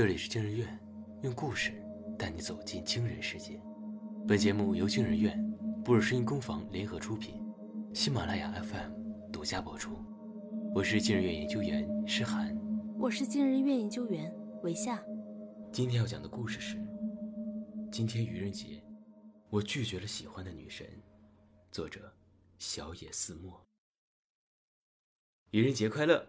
这里是惊人院，用故事带你走进惊人世界。本节目由惊人院、布尔声音工坊联合出品，喜马拉雅 FM 独家播出。我是惊人院研究员诗涵，我是惊人院研究员韦夏。今天要讲的故事是：今天愚人节，我拒绝了喜欢的女神。作者：小野寺墨。愚人节快乐！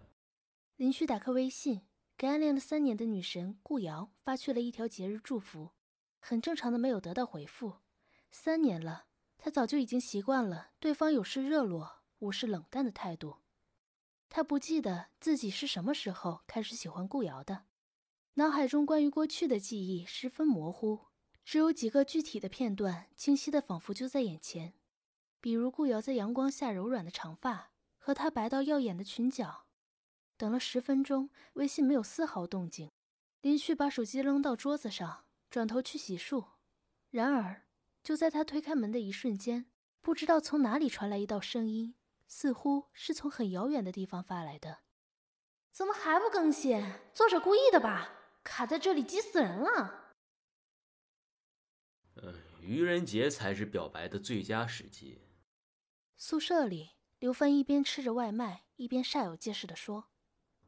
林旭打开微信，给暗恋了三年的女神顾瑶发去了一条节日祝福。很正常的没有得到回复。三年了，他早就已经习惯了对方有事热络，无事冷淡的态度。他不记得自己是什么时候开始喜欢顾瑶的，脑海中关于过去的记忆十分模糊，只有几个具体的片段清晰的仿佛就在眼前，比如顾瑶在阳光下柔软的长发。和她白到耀眼的裙角，等了十分钟，微信没有丝毫动静。林旭把手机扔到桌子上，转头去洗漱。然而，就在他推开门的一瞬间，不知道从哪里传来一道声音，似乎是从很遥远的地方发来的：“怎么还不更新？作者故意的吧？卡在这里急死人了。”嗯，愚人节才是表白的最佳时机。宿舍里。刘帆一边吃着外卖，一边煞有介事地说：“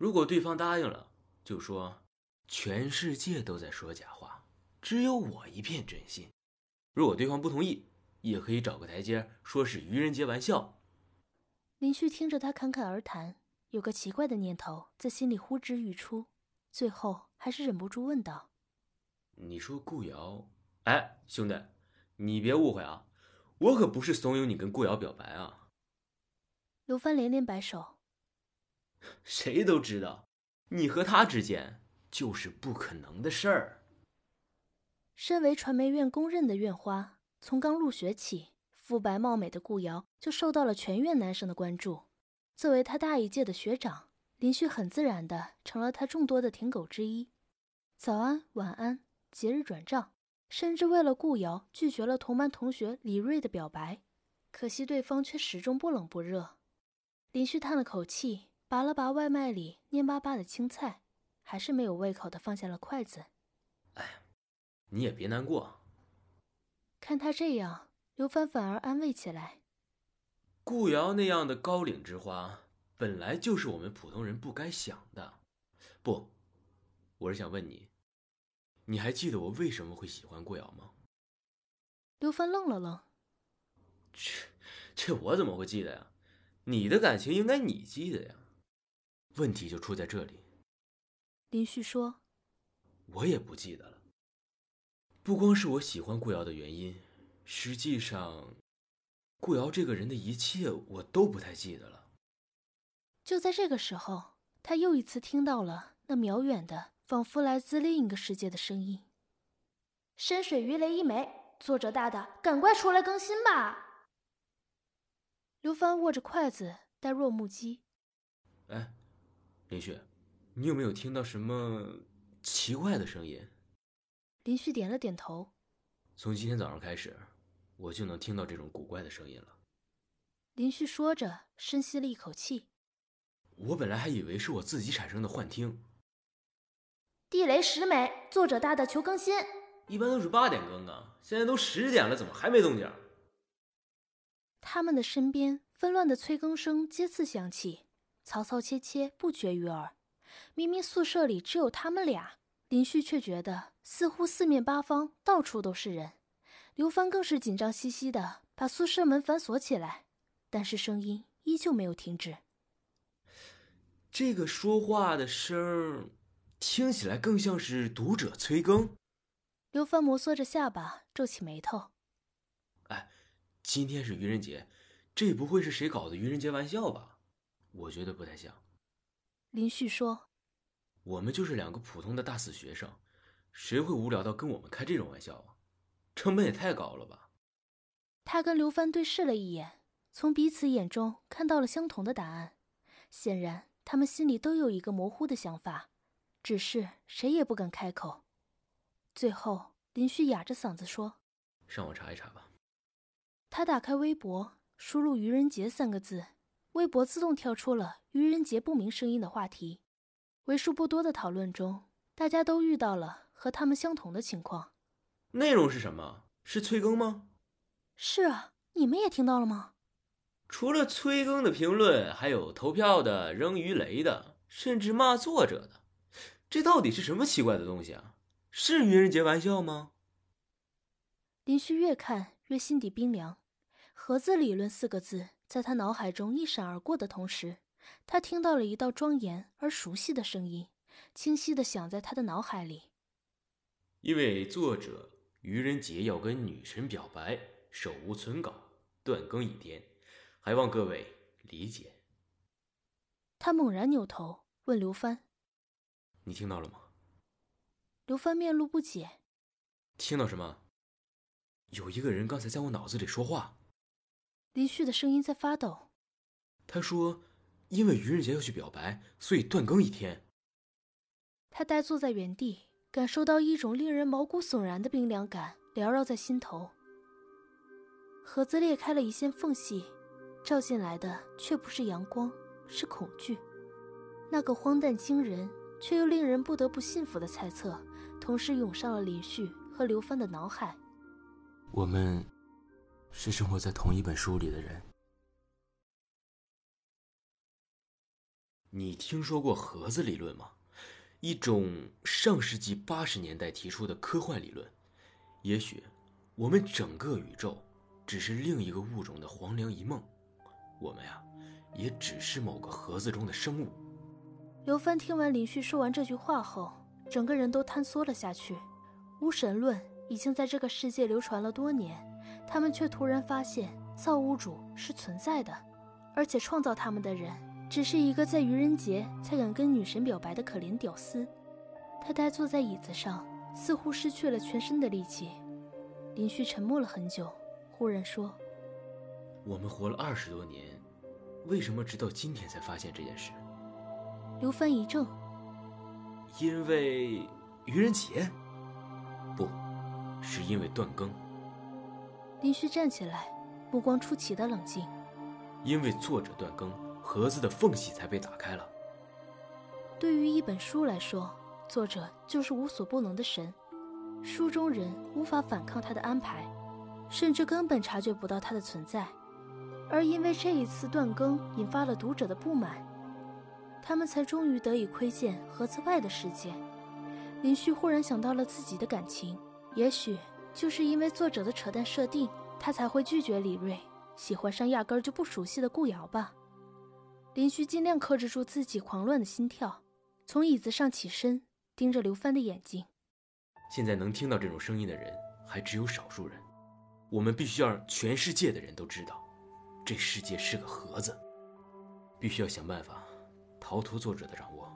如果对方答应了，就说全世界都在说假话，只有我一片真心；如果对方不同意，也可以找个台阶，说是愚人节玩笑。”林旭听着他侃侃而谈，有个奇怪的念头在心里呼之欲出，最后还是忍不住问道：“你说顾瑶？哎，兄弟，你别误会啊，我可不是怂恿你跟顾瑶表白啊。”刘帆连连摆手，谁都知道，你和他之间就是不可能的事儿。身为传媒院公认的院花，从刚入学起，肤白貌美的顾瑶就受到了全院男生的关注。作为他大一届的学长，林旭很自然的成了他众多的舔狗之一。早安，晚安，节日转账，甚至为了顾瑶拒绝了同班同学李瑞的表白，可惜对方却始终不冷不热。林旭叹了口气，拔了拔外卖里蔫巴巴的青菜，还是没有胃口的放下了筷子。哎，你也别难过。看他这样，刘帆反而安慰起来。顾瑶那样的高岭之花，本来就是我们普通人不该想的。不，我是想问你，你还记得我为什么会喜欢顾瑶吗？刘帆愣了愣。这，这我怎么会记得呀？你的感情应该你记得呀，问题就出在这里。林旭说：“我也不记得了。不光是我喜欢顾瑶的原因，实际上，顾瑶这个人的一切我都不太记得了。”就在这个时候，他又一次听到了那渺远的、仿佛来自另一个世界的声音：“深水鱼雷一枚，作者大大，赶快出来更新吧！”刘帆握着筷子，呆若木鸡。哎，林旭，你有没有听到什么奇怪的声音？林旭点了点头。从今天早上开始，我就能听到这种古怪的声音了。林旭说着，深吸了一口气。我本来还以为是我自己产生的幻听。地雷十枚，作者大大求更新。一般都是八点更啊，现在都十点了，怎么还没动静？他们的身边纷乱的催更声接次响起，嘈嘈切切不绝于耳。明明宿舍里只有他们俩，林旭却觉得似乎四面八方到处都是人。刘帆更是紧张兮兮的把宿舍门反锁起来，但是声音依旧没有停止。这个说话的声儿听起来更像是读者催更。刘帆摩挲着下巴，皱起眉头。哎。今天是愚人节，这不会是谁搞的愚人节玩笑吧？我觉得不太像。林旭说：“我们就是两个普通的大四学生，谁会无聊到跟我们开这种玩笑啊？成本也太高了吧？”他跟刘帆对视了一眼，从彼此眼中看到了相同的答案。显然，他们心里都有一个模糊的想法，只是谁也不敢开口。最后，林旭哑着嗓子说：“上网查一查吧。”他打开微博，输入“愚人节”三个字，微博自动跳出了“愚人节不明声音”的话题。为数不多的讨论中，大家都遇到了和他们相同的情况。内容是什么？是催更吗？是啊，你们也听到了吗？除了催更的评论，还有投票的、扔鱼雷的，甚至骂作者的。这到底是什么奇怪的东西啊？是愚人节玩笑吗？林旭越看越心底冰凉。盒子理论四个字在他脑海中一闪而过的同时，他听到了一道庄严而熟悉的声音，清晰的响在他的脑海里。因为作者愚人节要跟女神表白，手无存稿，断更一天，还望各位理解。他猛然扭头问刘帆。你听到了吗？刘帆面露不解。听到什么？有一个人刚才在我脑子里说话。林旭的声音在发抖。他说：“因为愚人节要去表白，所以断更一天。”他呆坐在原地，感受到一种令人毛骨悚然的冰凉感缭绕在心头。盒子裂开了一线缝隙，照进来的却不是阳光，是恐惧。那个荒诞惊人。却又令人不得不信服的猜测，同时涌上了林旭和刘帆的脑海。我们是生活在同一本书里的人。你听说过盒子理论吗？一种上世纪八十年代提出的科幻理论。也许，我们整个宇宙只是另一个物种的黄粱一梦，我们呀，也只是某个盒子中的生物。刘芬听完林旭说完这句话后，整个人都坍缩了下去。无神论已经在这个世界流传了多年，他们却突然发现造物主是存在的，而且创造他们的人只是一个在愚人节才敢跟女神表白的可怜屌丝。他呆坐在椅子上，似乎失去了全身的力气。林旭沉默了很久，忽然说：“我们活了二十多年，为什么直到今天才发现这件事？”刘帆一怔，因为愚人节，不是因为断更。林旭站起来，目光出奇的冷静。因为作者断更，盒子的缝隙才被打开了。对于一本书来说，作者就是无所不能的神，书中人无法反抗他的安排，甚至根本察觉不到他的存在。而因为这一次断更，引发了读者的不满。他们才终于得以窥见盒子外的世界。林旭忽然想到了自己的感情，也许就是因为作者的扯淡设定，他才会拒绝李锐，喜欢上压根就不熟悉的顾瑶吧。林旭尽量克制住自己狂乱的心跳，从椅子上起身，盯着刘帆的眼睛。现在能听到这种声音的人还只有少数人，我们必须要让全世界的人都知道，这世界是个盒子，必须要想办法。逃脱作者的掌握。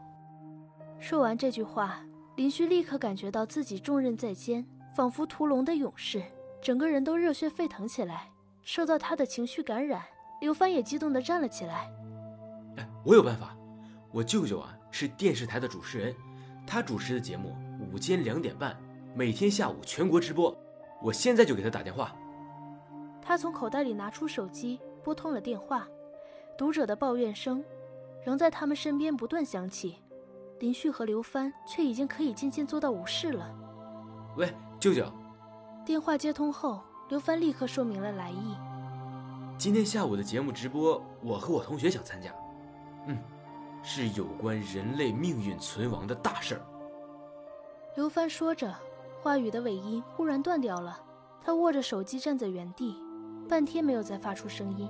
说完这句话，林旭立刻感觉到自己重任在肩，仿佛屠龙的勇士，整个人都热血沸腾起来。受到他的情绪感染，刘帆也激动地站了起来。哎，我有办法！我舅舅啊是电视台的主持人，他主持的节目午间两点半，每天下午全国直播。我现在就给他打电话。他从口袋里拿出手机，拨通了电话。读者的抱怨声。仍在他们身边不断响起，林旭和刘帆却已经可以渐渐做到无视了。喂，舅舅。电话接通后，刘帆立刻说明了来意。今天下午的节目直播，我和我同学想参加。嗯，是有关人类命运存亡的大事儿。刘帆说着，话语的尾音忽然断掉了。他握着手机站在原地，半天没有再发出声音。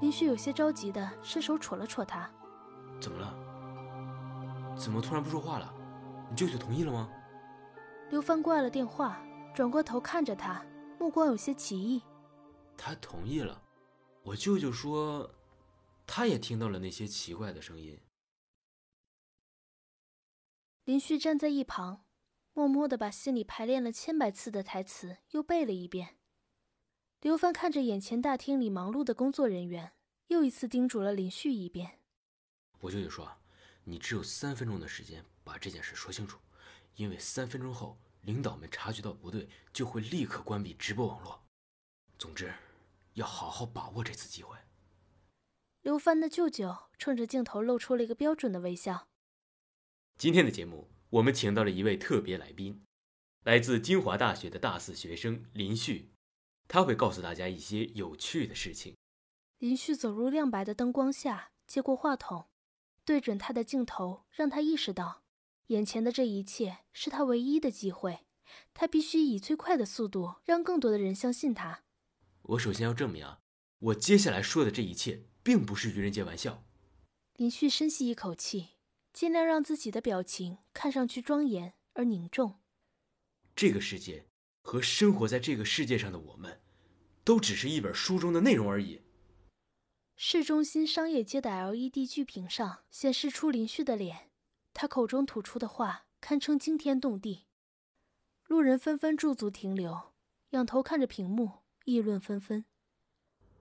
林旭有些着急的伸手戳了戳他。怎么了？怎么突然不说话了？你舅舅同意了吗？刘帆挂了电话，转过头看着他，目光有些奇异。他同意了。我舅舅说，他也听到了那些奇怪的声音。林旭站在一旁，默默的把心里排练了千百次的台词又背了一遍。刘帆看着眼前大厅里忙碌的工作人员，又一次叮嘱了林旭一遍。我舅舅说：“你只有三分钟的时间把这件事说清楚，因为三分钟后领导们察觉到不对，就会立刻关闭直播网络。总之，要好好把握这次机会。”刘帆的舅舅冲着镜头露出了一个标准的微笑。今天的节目我们请到了一位特别来宾，来自清华大学的大四学生林旭，他会告诉大家一些有趣的事情。林旭走入亮白的灯光下，接过话筒，对准他的镜头，让他意识到，眼前的这一切是他唯一的机会，他必须以最快的速度让更多的人相信他。我首先要证明啊，我接下来说的这一切并不是愚人节玩笑。林旭深吸一口气，尽量让自己的表情看上去庄严而凝重。这个世界和生活在这个世界上的我们，都只是一本书中的内容而已。市中心商业街的 LED 巨屏上显示出林旭的脸，他口中吐出的话堪称惊天动地。路人纷纷驻足停留，仰头看着屏幕，议论纷纷。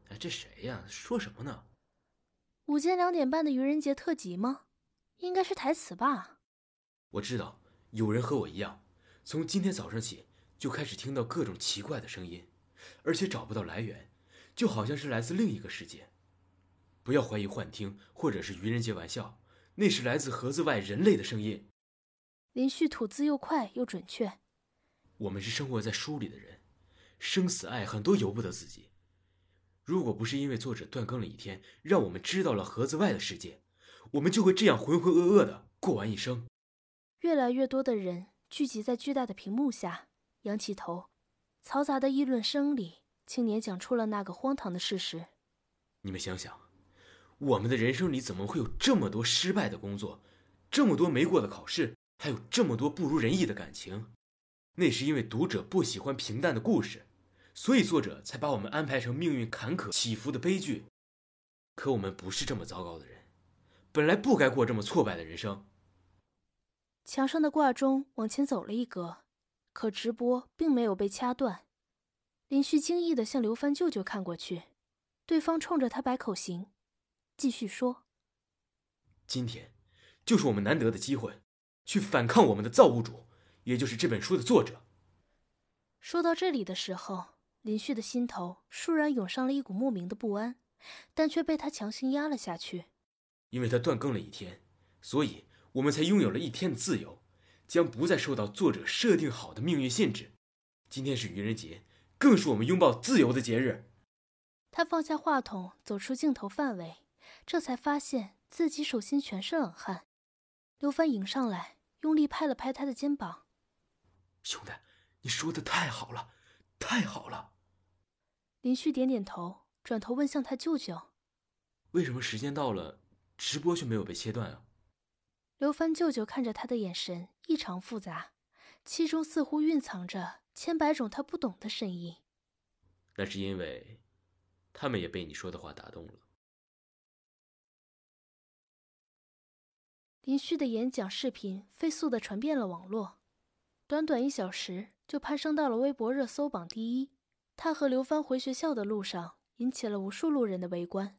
哎，这谁呀？说什么呢？午间两点半的愚人节特辑吗？应该是台词吧。我知道有人和我一样，从今天早上起就开始听到各种奇怪的声音，而且找不到来源，就好像是来自另一个世界。不要怀疑幻听或者是愚人节玩笑，那是来自盒子外人类的声音。林旭吐字又快又准确。我们是生活在书里的人，生死爱恨都由不得自己。如果不是因为作者断更了一天，让我们知道了盒子外的世界，我们就会这样浑浑噩噩的过完一生。越来越多的人聚集在巨大的屏幕下，仰起头，嘈杂的议论声里，青年讲出了那个荒唐的事实：你们想想。我们的人生里怎么会有这么多失败的工作，这么多没过的考试，还有这么多不如人意的感情？那是因为读者不喜欢平淡的故事，所以作者才把我们安排成命运坎坷起伏的悲剧。可我们不是这么糟糕的人，本来不该过这么挫败的人生。墙上的挂钟往前走了一格，可直播并没有被掐断。林旭惊异的向刘帆舅舅看过去，对方冲着他摆口型。继续说。今天，就是我们难得的机会，去反抗我们的造物主，也就是这本书的作者。说到这里的时候，林旭的心头倏然涌上了一股莫名的不安，但却被他强行压了下去。因为他断更了一天，所以我们才拥有了一天的自由，将不再受到作者设定好的命运限制。今天是愚人节，更是我们拥抱自由的节日。他放下话筒，走出镜头范围。这才发现自己手心全是冷汗，刘帆迎上来，用力拍了拍他的肩膀：“兄弟，你说的太好了，太好了。”林旭点点头，转头问向他舅舅：“为什么时间到了，直播却没有被切断啊？”刘帆舅舅看着他的眼神异常复杂，其中似乎蕴藏着千百种他不懂的深意。那是因为，他们也被你说的话打动了。林旭的演讲视频飞速的传遍了网络，短短一小时就攀升到了微博热搜榜第一。他和刘帆回学校的路上，引起了无数路人的围观。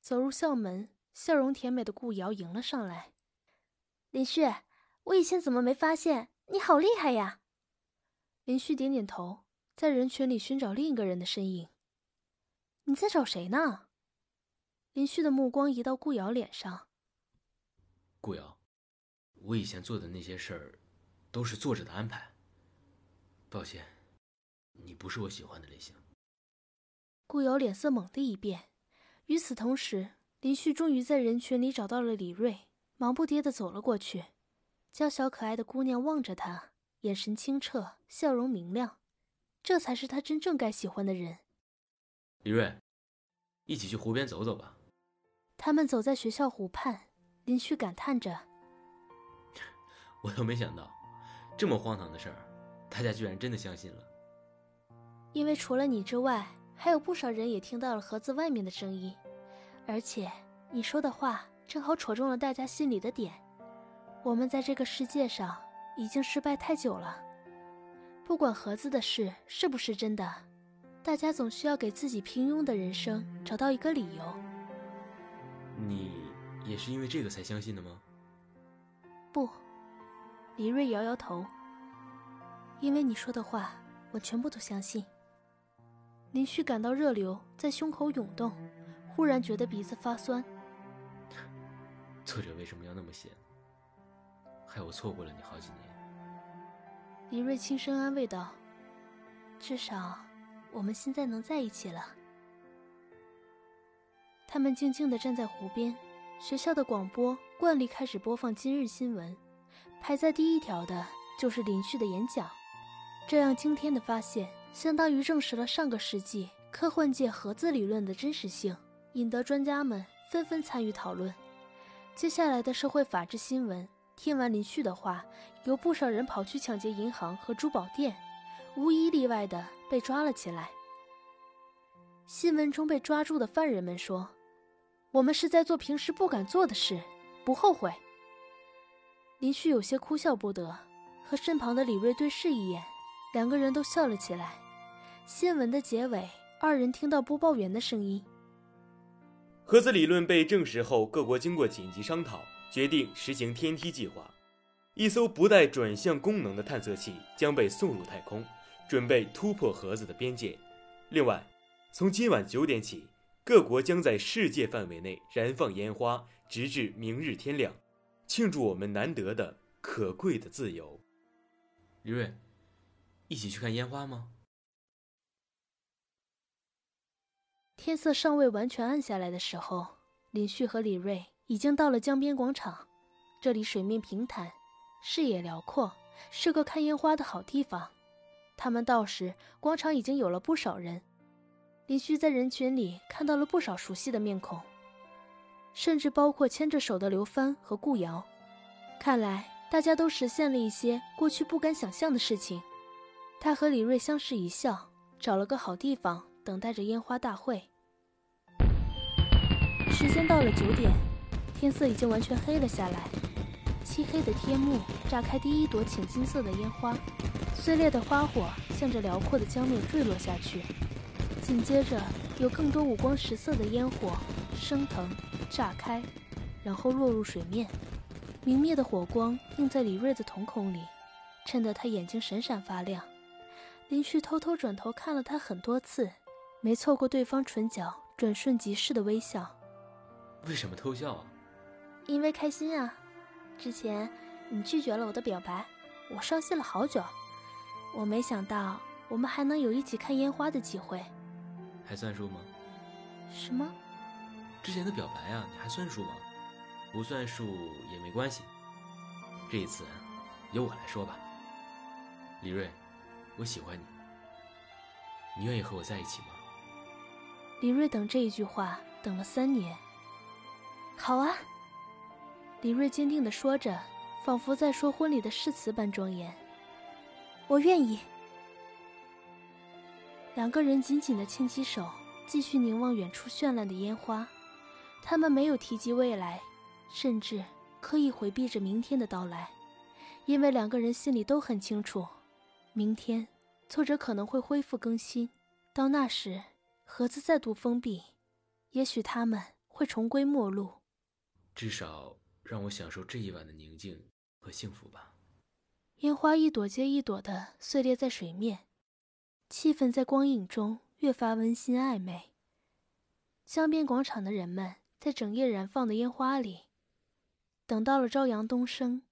走入校门，笑容甜美的顾瑶迎了上来：“林旭，我以前怎么没发现？你好厉害呀！”林旭点点头，在人群里寻找另一个人的身影。“你在找谁呢？”林旭的目光移到顾瑶脸上。顾瑶，我以前做的那些事儿，都是作者的安排。抱歉，你不是我喜欢的类型。顾瑶脸色猛地一变。与此同时，林旭终于在人群里找到了李瑞，忙不迭的走了过去。娇小可爱的姑娘望着他，眼神清澈，笑容明亮，这才是他真正该喜欢的人。李瑞，一起去湖边走走吧。他们走在学校湖畔。林旭感叹着：“我都没想到，这么荒唐的事儿，大家居然真的相信了。因为除了你之外，还有不少人也听到了盒子外面的声音，而且你说的话正好戳中了大家心里的点。我们在这个世界上已经失败太久了，不管盒子的事是不是真的，大家总需要给自己平庸的人生找到一个理由。你。”也是因为这个才相信的吗？不，李瑞摇摇头。因为你说的话，我全部都相信。林旭感到热流在胸口涌动，忽然觉得鼻子发酸。作者为什么要那么写？害我错过了你好几年。李瑞轻声安慰道：“至少，我们现在能在一起了。”他们静静地站在湖边，学校的广播惯例开始播放今日新闻，排在第一条的就是林旭的演讲。这样惊天的发现，相当于证实了上个世纪科幻界核子理论的真实性，引得专家们纷纷参与讨论。接下来的社会法治新闻，听完林旭的话，有不少人跑去抢劫银行和珠宝店，无一例外的被抓了起来。新闻中被抓住的犯人们说。我们是在做平时不敢做的事，不后悔。林旭有些哭笑不得，和身旁的李瑞对视一眼，两个人都笑了起来。新闻的结尾，二人听到播报员的声音：核子理论被证实后，各国经过紧急商讨，决定实行天梯计划。一艘不带转向功能的探测器将被送入太空，准备突破盒子的边界。另外，从今晚九点起。各国将在世界范围内燃放烟花，直至明日天亮，庆祝我们难得的可贵的自由。李瑞，一起去看烟花吗？天色尚未完全暗下来的时候，林旭和李瑞已经到了江边广场。这里水面平坦，视野辽阔，是个看烟花的好地方。他们到时，广场已经有了不少人。林旭在人群里看到了不少熟悉的面孔，甚至包括牵着手的刘帆和顾瑶。看来大家都实现了一些过去不敢想象的事情。他和李瑞相视一笑，找了个好地方等待着烟花大会。时间到了九点，天色已经完全黑了下来。漆黑的天幕炸开第一朵浅金色的烟花，碎裂的花火向着辽阔的江面坠落下去。紧接着，有更多五光十色的烟火升腾、炸开，然后落入水面。明灭的火光映在李锐的瞳孔里，衬得他眼睛闪闪发亮。林旭偷偷转头看了他很多次，没错过对方唇角转瞬即逝的微笑。为什么偷笑啊？因为开心啊！之前你拒绝了我的表白，我伤心了好久。我没想到我们还能有一起看烟花的机会。还算数吗？什么？之前的表白啊，你还算数吗？不算数也没关系。这一次，由我来说吧。李瑞，我喜欢你，你愿意和我在一起吗？李瑞等这一句话等了三年。好啊，李瑞坚定的说着，仿佛在说婚礼的誓词般庄严。我愿意。两个人紧紧地牵起手，继续凝望远处绚烂的烟花。他们没有提及未来，甚至刻意回避着明天的到来，因为两个人心里都很清楚，明天作者可能会恢复更新。到那时，盒子再度封闭，也许他们会重归陌路。至少让我享受这一晚的宁静和幸福吧。烟花一朵接一朵的碎裂在水面。气氛在光影中越发温馨暧昧。江边广场的人们在整夜燃放的烟花里，等到了朝阳东升，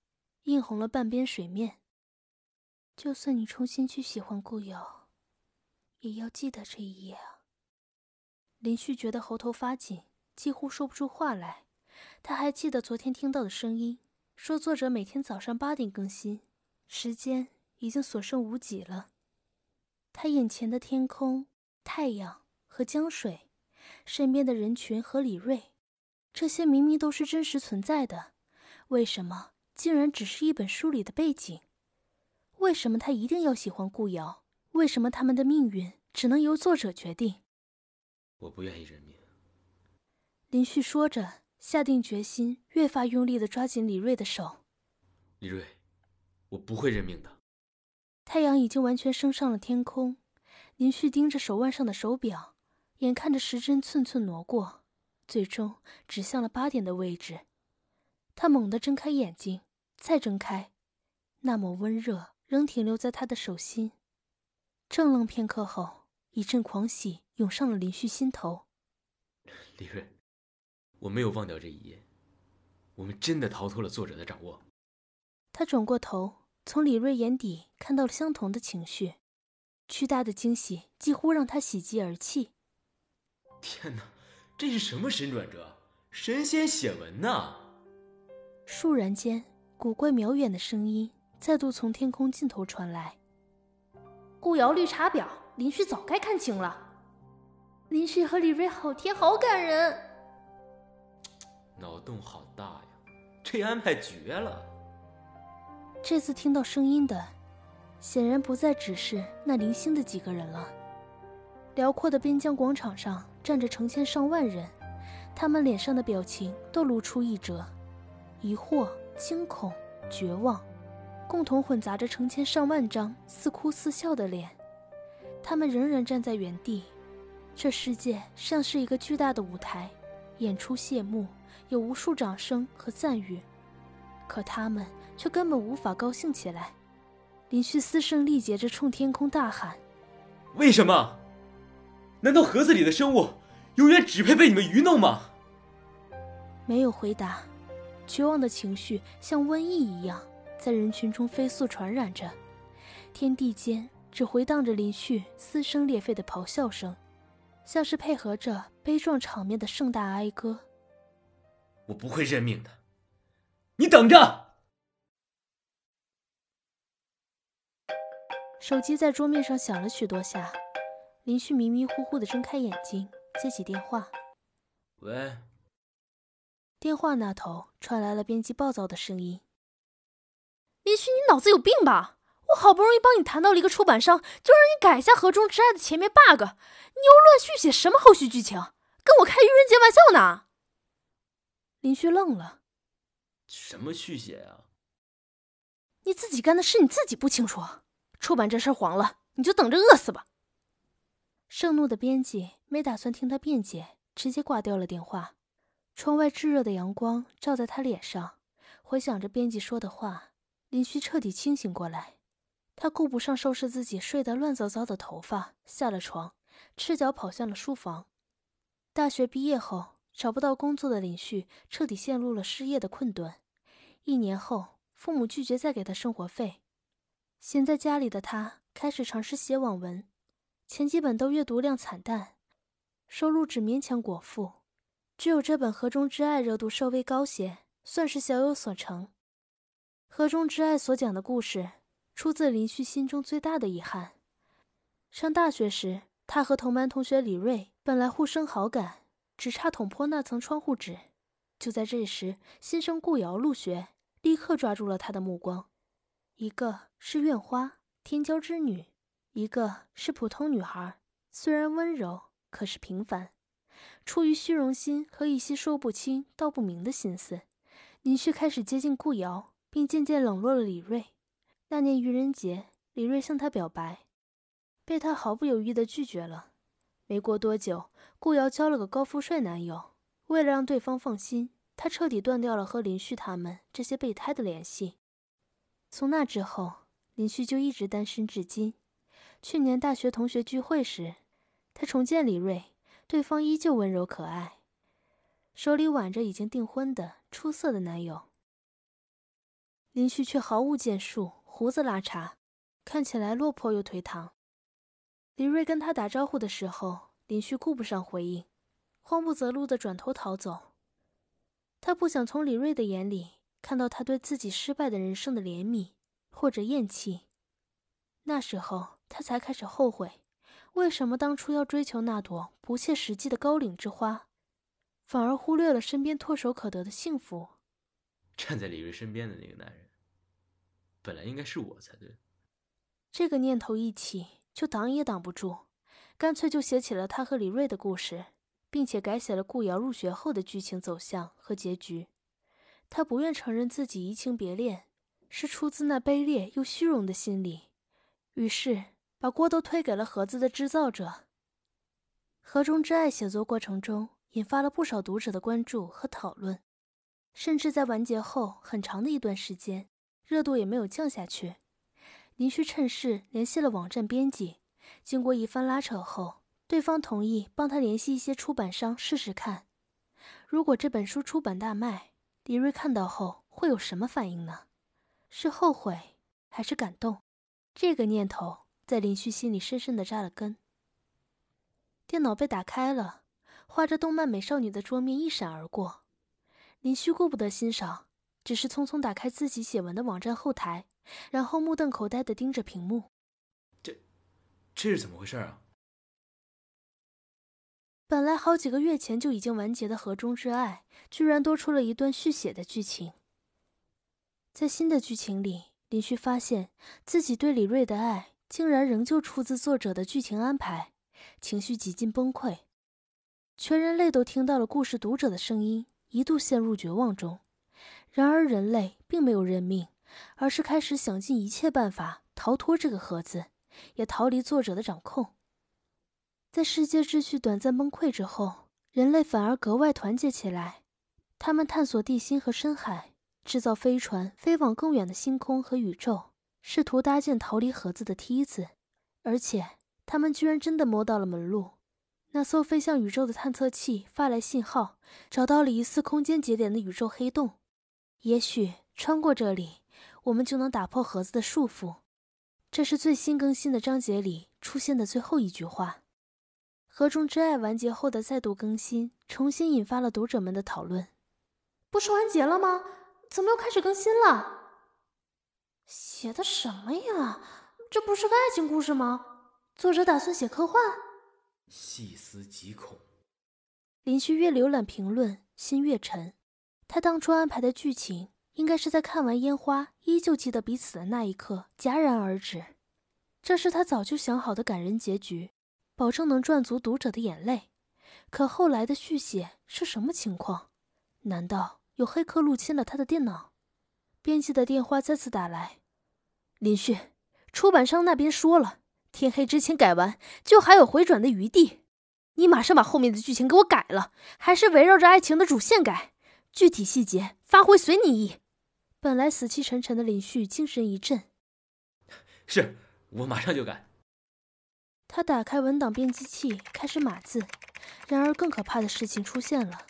映红了半边水面。就算你重新去喜欢顾瑶，也要记得这一夜啊。林旭觉得喉头发紧，几乎说不出话来。他还记得昨天听到的声音，说作者每天早上八点更新，时间已经所剩无几了。他眼前的天空、太阳和江水，身边的人群和李锐，这些明明都是真实存在的，为什么竟然只是一本书里的背景？为什么他一定要喜欢顾瑶？为什么他们的命运只能由作者决定？我不愿意认命。林旭说着，下定决心，越发用力的抓紧李锐的手。李锐，我不会认命的。太阳已经完全升上了天空，林旭盯着手腕上的手表，眼看着时针寸寸挪过，最终指向了八点的位置。他猛地睁开眼睛，再睁开，那抹温热仍停留在他的手心。怔愣片刻后，一阵狂喜涌上了林旭心头。李锐，我没有忘掉这一夜，我们真的逃脱了作者的掌握。他转过头，从李瑞眼底看到了相同的情绪，巨大的惊喜几乎让他喜极而泣。天哪，这是什么神转折？神仙写文呐！倏然间，古怪渺远的声音再度从天空尽头传来：“顾瑶绿茶婊，林旭早该看清了。林旭和李瑞好甜，好感人。脑洞好大呀，这安排绝了。”这次听到声音的，显然不再只是那零星的几个人了。辽阔的边疆广场上站着成千上万人，他们脸上的表情都如出一辙：疑惑、惊恐、绝望，共同混杂着成千上万张似哭似笑的脸。他们仍然站在原地。这世界像是一个巨大的舞台，演出谢幕，有无数掌声和赞誉，可他们。却根本无法高兴起来。林旭嘶声力竭着冲天空大喊：“为什么？难道盒子里的生物永远只配被你们愚弄吗？”没有回答，绝望的情绪像瘟疫一样在人群中飞速传染着，天地间只回荡着林旭撕声裂肺的咆哮声，像是配合着悲壮场面的盛大哀歌。我不会认命的，你等着！手机在桌面上响了许多下，林旭迷迷糊糊的睁开眼睛，接起电话。喂。电话那头传来了编辑暴躁的声音：“林旭，你脑子有病吧？我好不容易帮你谈到了一个出版商，就让你改一下《河中之爱》的前面 bug，你又乱续写什么后续剧情？跟我开愚人节玩笑呢？”林旭愣了：“什么续写啊？你自己干的事你自己不清楚？”出版这事黄了，你就等着饿死吧！盛怒的编辑没打算听他辩解，直接挂掉了电话。窗外炙热的阳光照在他脸上，回想着编辑说的话，林旭彻底清醒过来。他顾不上收拾自己睡得乱糟糟的头发，下了床，赤脚跑向了书房。大学毕业后找不到工作的林旭彻底陷入了失业的困顿。一年后，父母拒绝再给他生活费。闲在家里的他开始尝试写网文，前几本都阅读量惨淡，收入只勉强果腹，只有这本《河中之爱》热度稍微高些，算是小有所成。《河中之爱》所讲的故事，出自林旭心中最大的遗憾。上大学时，他和同班同学李瑞本来互生好感，只差捅破那层窗户纸。就在这时，新生顾瑶入学，立刻抓住了他的目光。一个是院花天骄之女，一个是普通女孩，虽然温柔，可是平凡。出于虚荣心和一些说不清道不明的心思，林旭开始接近顾瑶，并渐渐冷落了李瑞。那年愚人节，李瑞向他表白，被他毫不犹豫地拒绝了。没过多久，顾瑶交了个高富帅男友。为了让对方放心，他彻底断掉了和林旭他们这些备胎的联系。从那之后，林旭就一直单身至今。去年大学同学聚会时，他重见李瑞，对方依旧温柔可爱，手里挽着已经订婚的出色的男友。林旭却毫无建树，胡子拉碴，看起来落魄又颓唐。李瑞跟他打招呼的时候，林旭顾不上回应，慌不择路的转头逃走。他不想从李瑞的眼里。看到他对自己失败的人生的怜悯或者厌弃，那时候他才开始后悔，为什么当初要追求那朵不切实际的高岭之花，反而忽略了身边唾手可得的幸福。站在李瑞身边的那个男人，本来应该是我才对。这个念头一起，就挡也挡不住，干脆就写起了他和李瑞的故事，并且改写了顾瑶入学后的剧情走向和结局。他不愿承认自己移情别恋，是出自那卑劣又虚荣的心理，于是把锅都推给了盒子的制造者。《河中之爱》写作过程中引发了不少读者的关注和讨论，甚至在完结后很长的一段时间，热度也没有降下去。林旭趁势联系了网站编辑，经过一番拉扯后，对方同意帮他联系一些出版商试试看，如果这本书出版大卖。李瑞看到后会有什么反应呢？是后悔还是感动？这个念头在林旭心里深深的扎了根。电脑被打开了，画着动漫美少女的桌面一闪而过。林旭顾不得欣赏，只是匆匆打开自己写文的网站后台，然后目瞪口呆的盯着屏幕。这，这是怎么回事啊？本来好几个月前就已经完结的河中之爱，居然多出了一段续写的剧情。在新的剧情里，林旭发现自己对李锐的爱，竟然仍旧出自作者的剧情安排，情绪几近崩溃。全人类都听到了故事读者的声音，一度陷入绝望中。然而人类并没有认命，而是开始想尽一切办法逃脱这个盒子，也逃离作者的掌控。在世界秩序短暂崩溃之后，人类反而格外团结起来。他们探索地心和深海，制造飞船飞往更远的星空和宇宙，试图搭建逃离盒子的梯子。而且，他们居然真的摸到了门路。那艘飞向宇宙的探测器发来信号，找到了疑似空间节点的宇宙黑洞。也许穿过这里，我们就能打破盒子的束缚。这是最新更新的章节里出现的最后一句话。《河中之爱》完结后的再度更新，重新引发了读者们的讨论。不是完结了吗？怎么又开始更新了？写的什么呀？这不是个爱情故事吗？作者打算写科幻？细思极恐。林旭越浏览评论，心越沉。他当初安排的剧情，应该是在看完烟花，依旧记得彼此的那一刻戛然而止。这是他早就想好的感人结局。保证能赚足读者的眼泪，可后来的续写是什么情况？难道有黑客入侵了他的电脑？编辑的电话再次打来，林旭，出版商那边说了，天黑之前改完就还有回转的余地，你马上把后面的剧情给我改了，还是围绕着爱情的主线改，具体细节发挥随你意。本来死气沉沉的林旭精神一振，是我马上就改。他打开文档编辑器，开始码字。然而，更可怕的事情出现了。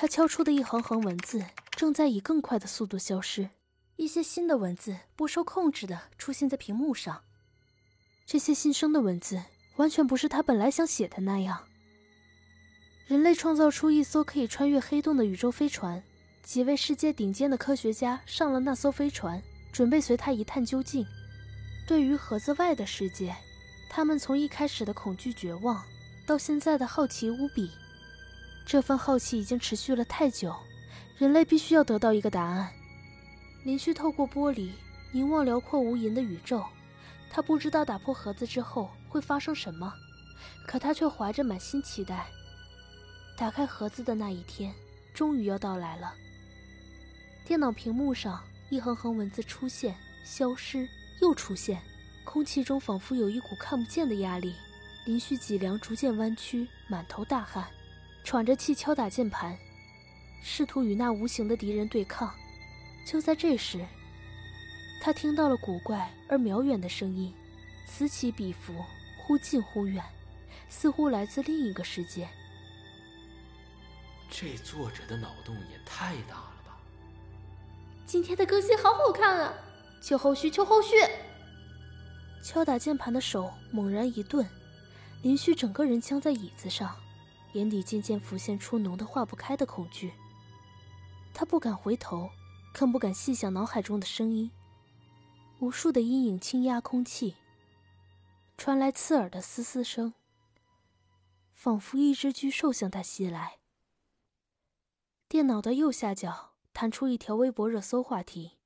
他敲出的一行行文字，正在以更快的速度消失。一些新的文字不受控制的出现在屏幕上。这些新生的文字，完全不是他本来想写的那样。人类创造出一艘可以穿越黑洞的宇宙飞船，几位世界顶尖的科学家上了那艘飞船，准备随他一探究竟。对于盒子外的世界。他们从一开始的恐惧绝望，到现在的好奇无比。这份好奇已经持续了太久，人类必须要得到一个答案。林旭透过玻璃凝望辽阔无垠的宇宙，他不知道打破盒子之后会发生什么，可他却怀着满心期待。打开盒子的那一天，终于要到来了。电脑屏幕上一行行文字出现、消失、又出现。空气中仿佛有一股看不见的压力，林旭脊梁逐渐弯曲，满头大汗，喘着气敲打键盘，试图与那无形的敌人对抗。就在这时，他听到了古怪而渺远的声音，此起彼伏，忽近忽远，似乎来自另一个世界。这作者的脑洞也太大了吧！今天的更新好好看啊！求后续，求后续！敲打键盘的手猛然一顿，林旭整个人僵在椅子上，眼底渐渐浮现出浓得化不开的恐惧。他不敢回头，更不敢细想脑海中的声音。无数的阴影轻压空气，传来刺耳的嘶嘶声，仿佛一只巨兽向他袭来。电脑的右下角弹出一条微博热搜话题：“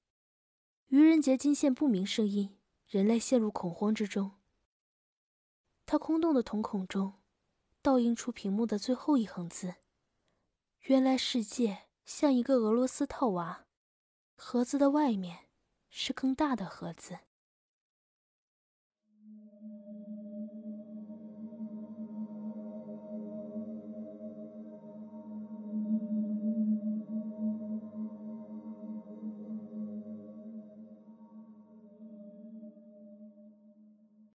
愚人节惊现不明声音。”人类陷入恐慌之中。他空洞的瞳孔中，倒映出屏幕的最后一行字：“原来世界像一个俄罗斯套娃，盒子的外面是更大的盒子。”